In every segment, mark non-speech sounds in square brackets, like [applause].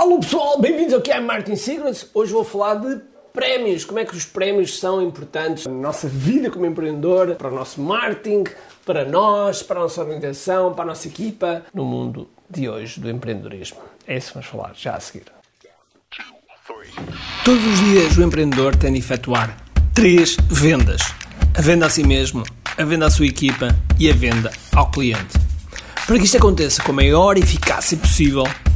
Alô pessoal, bem-vindos aqui a Martin Secrets. Hoje vou falar de prémios, como é que os prémios são importantes na nossa vida como empreendedor, para o nosso marketing, para nós, para a nossa organização, para a nossa equipa, no mundo de hoje do empreendedorismo. É isso que vamos falar já a seguir. Todos os dias o empreendedor tem de efetuar três vendas: a venda a si mesmo, a venda à sua equipa e a venda ao cliente. Para que isto aconteça com a maior eficácia possível,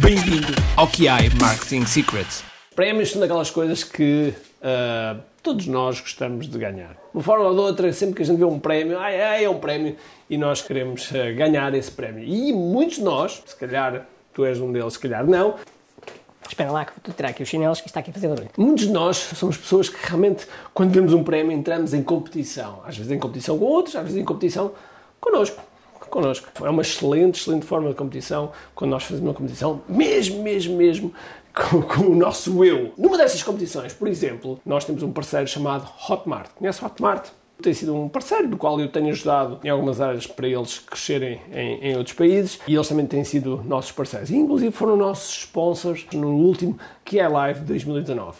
Bem-vindo ao QI Marketing Secrets. Prémios são daquelas coisas que uh, todos nós gostamos de ganhar. De uma forma ou de outra, sempre que a gente vê um prémio, ai, ai, é um prémio, e nós queremos uh, ganhar esse prémio. E muitos de nós, se calhar tu és um deles, se calhar não, Espera lá que vou tirar aqui os chinelos que está aqui a fazer barulho. Muitos de nós somos pessoas que realmente, quando vemos um prémio, entramos em competição. Às vezes em competição com outros, às vezes em competição connosco. Connosco. É uma excelente, excelente forma de competição quando nós fazemos uma competição, mesmo, mesmo, mesmo com, com, o nosso eu. Numa dessas competições, por exemplo, nós temos um parceiro chamado Hotmart. Conhece Hotmart? tem sido um parceiro do qual eu tenho ajudado em algumas áreas para eles crescerem em, em, outros países e eles também têm sido nossos parceiros. E, inclusive foram nossos sponsors no último que é Live 2019.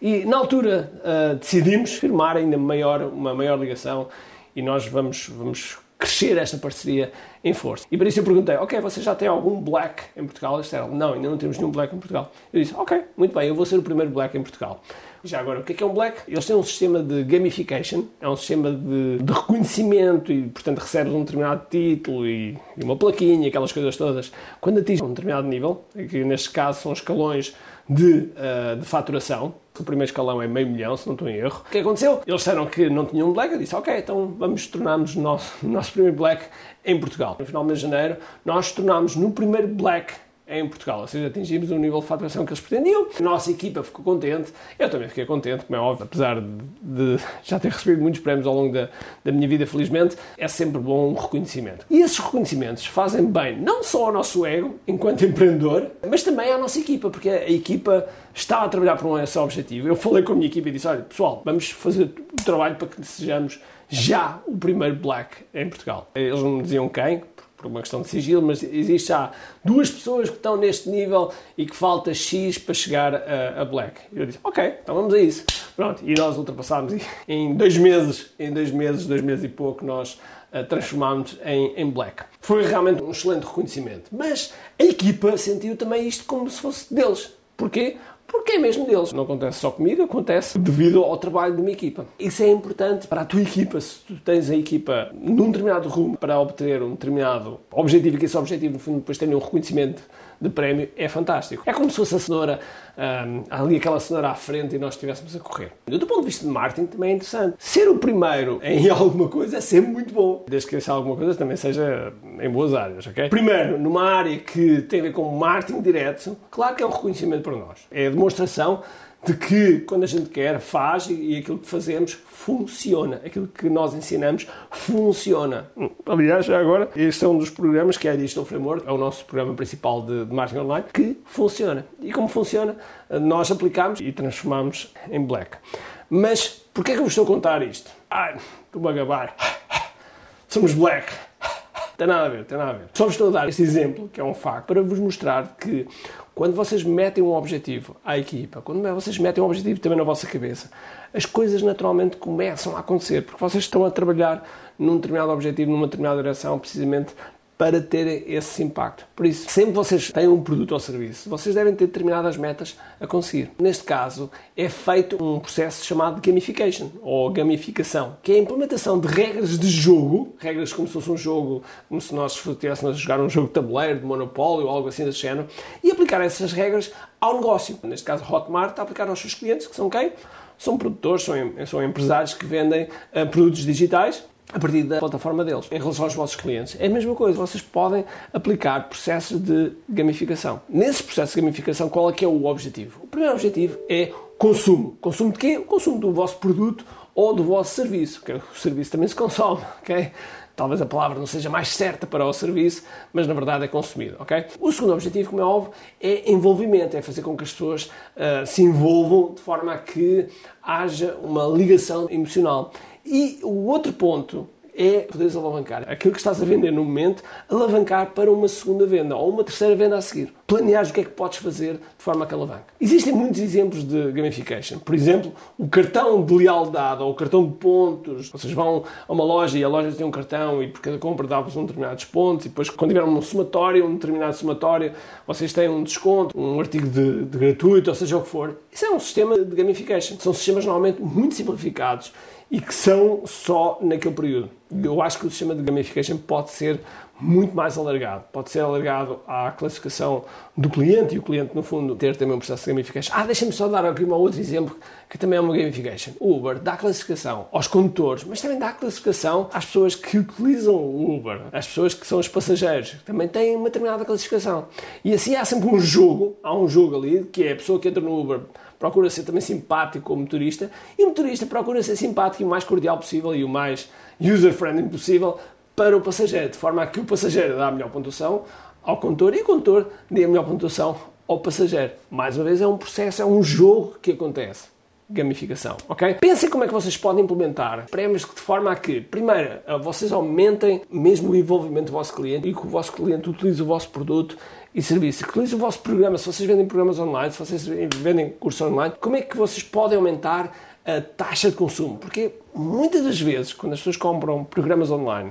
E na altura uh, decidimos firmar ainda maior, uma maior ligação e nós vamos, vamos crescer esta parceria em força. E para isso eu perguntei, ok, você já tem algum black em Portugal? Eles disseram, não, ainda não temos nenhum black em Portugal. Eu disse, ok, muito bem, eu vou ser o primeiro black em Portugal. Já agora, o que é, que é um black? Eles têm um sistema de gamification, é um sistema de, de reconhecimento e, portanto, recebes um determinado título e, e, uma plaquinha, aquelas coisas todas. Quando atinges um determinado nível, que neste caso são escalões de, uh, de faturação, o primeiro escalão é meio milhão, se não estou em erro. O que aconteceu? Eles disseram que não tinham um black. Eu disse, ok, então vamos tornar-nos nosso, [laughs] nosso primeiro black em Portugal. No final de janeiro, nós tornámos no primeiro black em Portugal, ou seja, atingimos o nível de faturação que eles pretendiam. A nossa equipa ficou contente, eu também fiquei contente, como é óbvio, apesar de, já ter recebido muitos prémios ao longo da, da minha vida, felizmente, é sempre bom um reconhecimento. E esses reconhecimentos fazem bem não só ao nosso ego, enquanto empreendedor, mas também à nossa equipa, porque a equipa está a trabalhar por um esse objetivo. Eu falei com a minha equipa e disse: olha, pessoal, vamos fazer o trabalho para que sejamos já o primeiro Black em Portugal. Eles não me diziam quem, por uma questão de sigilo, mas existe já duas pessoas que estão neste nível e que falta X para chegar a, a Black. Eu disse, ok, então vamos a isso. Pronto, e nós ultrapassámos e [laughs] em dois meses, em dois meses, dois meses e pouco, nós uh, transformámos em, em Black. Foi realmente um excelente reconhecimento. Mas a equipa sentiu também isto como se fosse deles. Porquê? Porque é mesmo deles. Não acontece só comigo, acontece devido ao trabalho de uma equipa. Isso é importante para a tua equipa. Se tu tens a equipa num determinado rumo para obter um determinado objetivo e que esse objetivo, no fundo, depois tenha um reconhecimento de prémio é fantástico. É como se fosse a cenoura, um, ali aquela cenoura à frente e nós estivéssemos a correr. Do ponto de vista de marketing também é interessante. Ser o primeiro em [laughs] alguma coisa é sempre muito bom, desde que essa alguma coisa também seja em boas áreas, ok? Primeiro, numa área que tem a ver com marketing direto, claro que é um reconhecimento para nós. É a demonstração de que quando a gente quer, faz e aquilo que fazemos funciona. Aquilo que nós ensinamos funciona. Aliás, já agora, este é um dos programas que é a Digital Framework, é o nosso programa principal de, de marketing online, que funciona. E como funciona, nós aplicamos e transformamos em black. Mas porquê é que eu vos estou a contar isto? Ai, estou-me a gabar. Somos black. Tem nada a ver, tem nada a ver. Só vos estou a dar este exemplo, que é um facto, para vos mostrar que quando vocês metem um objetivo à equipa, quando vocês metem um objetivo também na vossa cabeça, as coisas naturalmente começam a acontecer, porque vocês estão a trabalhar num determinado objetivo, numa determinada direção, precisamente para ter esse impacto. Por isso, sempre vocês têm um produto ou serviço, vocês devem ter determinadas metas a conseguir. Neste caso, é feito um processo chamado gamification ou gamificação, que é a implementação de regras de jogo, regras como se fosse um jogo, como se nós estivéssemos a jogar um jogo de tabuleiro, de monopólio ou algo assim desse género, e aplicar essas regras ao negócio. Neste caso, Hotmart, a aplicar aos seus clientes, que são quem? São produtores, são, são empresários que vendem uh, produtos digitais a partir da plataforma deles. Em relação aos vossos clientes, é a mesma coisa. Vocês podem aplicar processos de gamificação. Nesse processo de gamificação, qual é que é o objetivo? O primeiro objetivo é consumo. Consumo de quê? O consumo do vosso produto ou do vosso serviço, que o serviço também se consome, [laughs] ok? Talvez a palavra não seja mais certa para o serviço, mas na verdade é consumido, ok? O segundo objetivo, como é óbvio, é envolvimento, é fazer com que as pessoas uh, se envolvam de forma a que haja uma ligação emocional. E o outro ponto é poderes alavancar aquilo que estás a vender no momento, alavancar para uma segunda venda ou uma terceira venda a seguir. Planeares o que é que podes fazer de forma a que alavanque. Existem muitos exemplos de gamification. Por exemplo, o cartão de lealdade ou o cartão de pontos. Vocês vão a uma loja e a loja tem um cartão e por cada compra dá-vos um determinados pontos e depois quando tiver um somatório, um determinado somatório, vocês têm um desconto, um artigo de, de gratuito, ou seja o que for. Isso é um sistema de gamification. São sistemas normalmente muito simplificados e que são só naquele período. Eu acho que o sistema de gamification pode ser muito mais alargado. Pode ser alargado à classificação do cliente e o cliente, no fundo, ter também um processo de gamification. Ah, deixa-me só dar aqui um outro exemplo que também é uma gamification. O Uber dá classificação aos condutores, mas também dá classificação às pessoas que utilizam o Uber, às pessoas que são os passageiros, que também têm uma determinada classificação. E assim há sempre um jogo, há um jogo ali, que é a pessoa que entra no Uber procura ser também simpático como motorista e o motorista procura ser simpático e o mais cordial possível e o mais user-friendly possível para o passageiro, de forma a que o passageiro dá a melhor pontuação ao condutor e o condutor dê a melhor pontuação ao passageiro. Mais uma vez, é um processo, é um jogo que acontece gamificação, ok? Pensem como é que vocês podem implementar prémios de forma a que, primeiro, vocês aumentem mesmo o envolvimento do vosso cliente e que o vosso cliente utilize o vosso produto e serviço, utilize o vosso programa, se vocês vendem programas online, se vocês vendem cursos online, como é que vocês podem aumentar a taxa de consumo? Porque muitas das vezes, quando as pessoas compram programas online,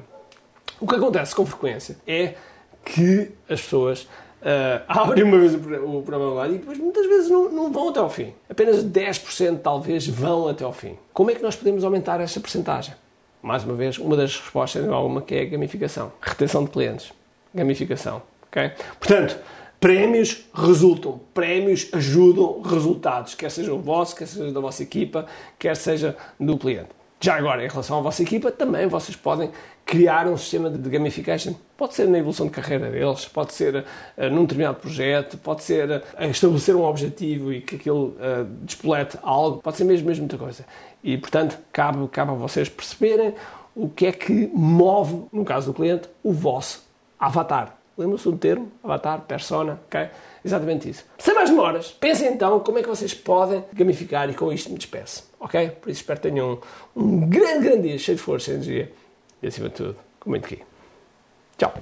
o que acontece com frequência é que as pessoas uh, [laughs] abrem uma vez o, programa online e depois muitas vezes não, não, vão até ao fim. Apenas 10% talvez vão até ao fim. Como é que nós podemos aumentar esta percentagem? Mais uma vez, uma das respostas é alguma que é a gamificação. Retenção de clientes. Gamificação. Okay? Portanto, prémios resultam, prémios ajudam resultados, quer seja o vosso, quer seja da vossa equipa, quer seja do cliente. Já agora, em relação à vossa equipa, também vocês podem criar um sistema de gamification. Pode ser na evolução de carreira deles, pode ser uh, num determinado projeto, pode ser uh, estabelecer um objetivo e que aquilo uh, despolete algo, pode ser mesmo, mesmo muita coisa. E, portanto, cabe, cabe a vocês perceberem o que é que move, no caso do cliente, o vosso avatar. Lembram-se do termo? Avatar, persona, ok? Exatamente isso. Sem mais demoras, pensem então como é que vocês podem gamificar e com isto me despeço, ok? Por isso espero que tenham um, um grande, grande dia, cheio de força e energia e acima de tudo, muito aqui. Tchau!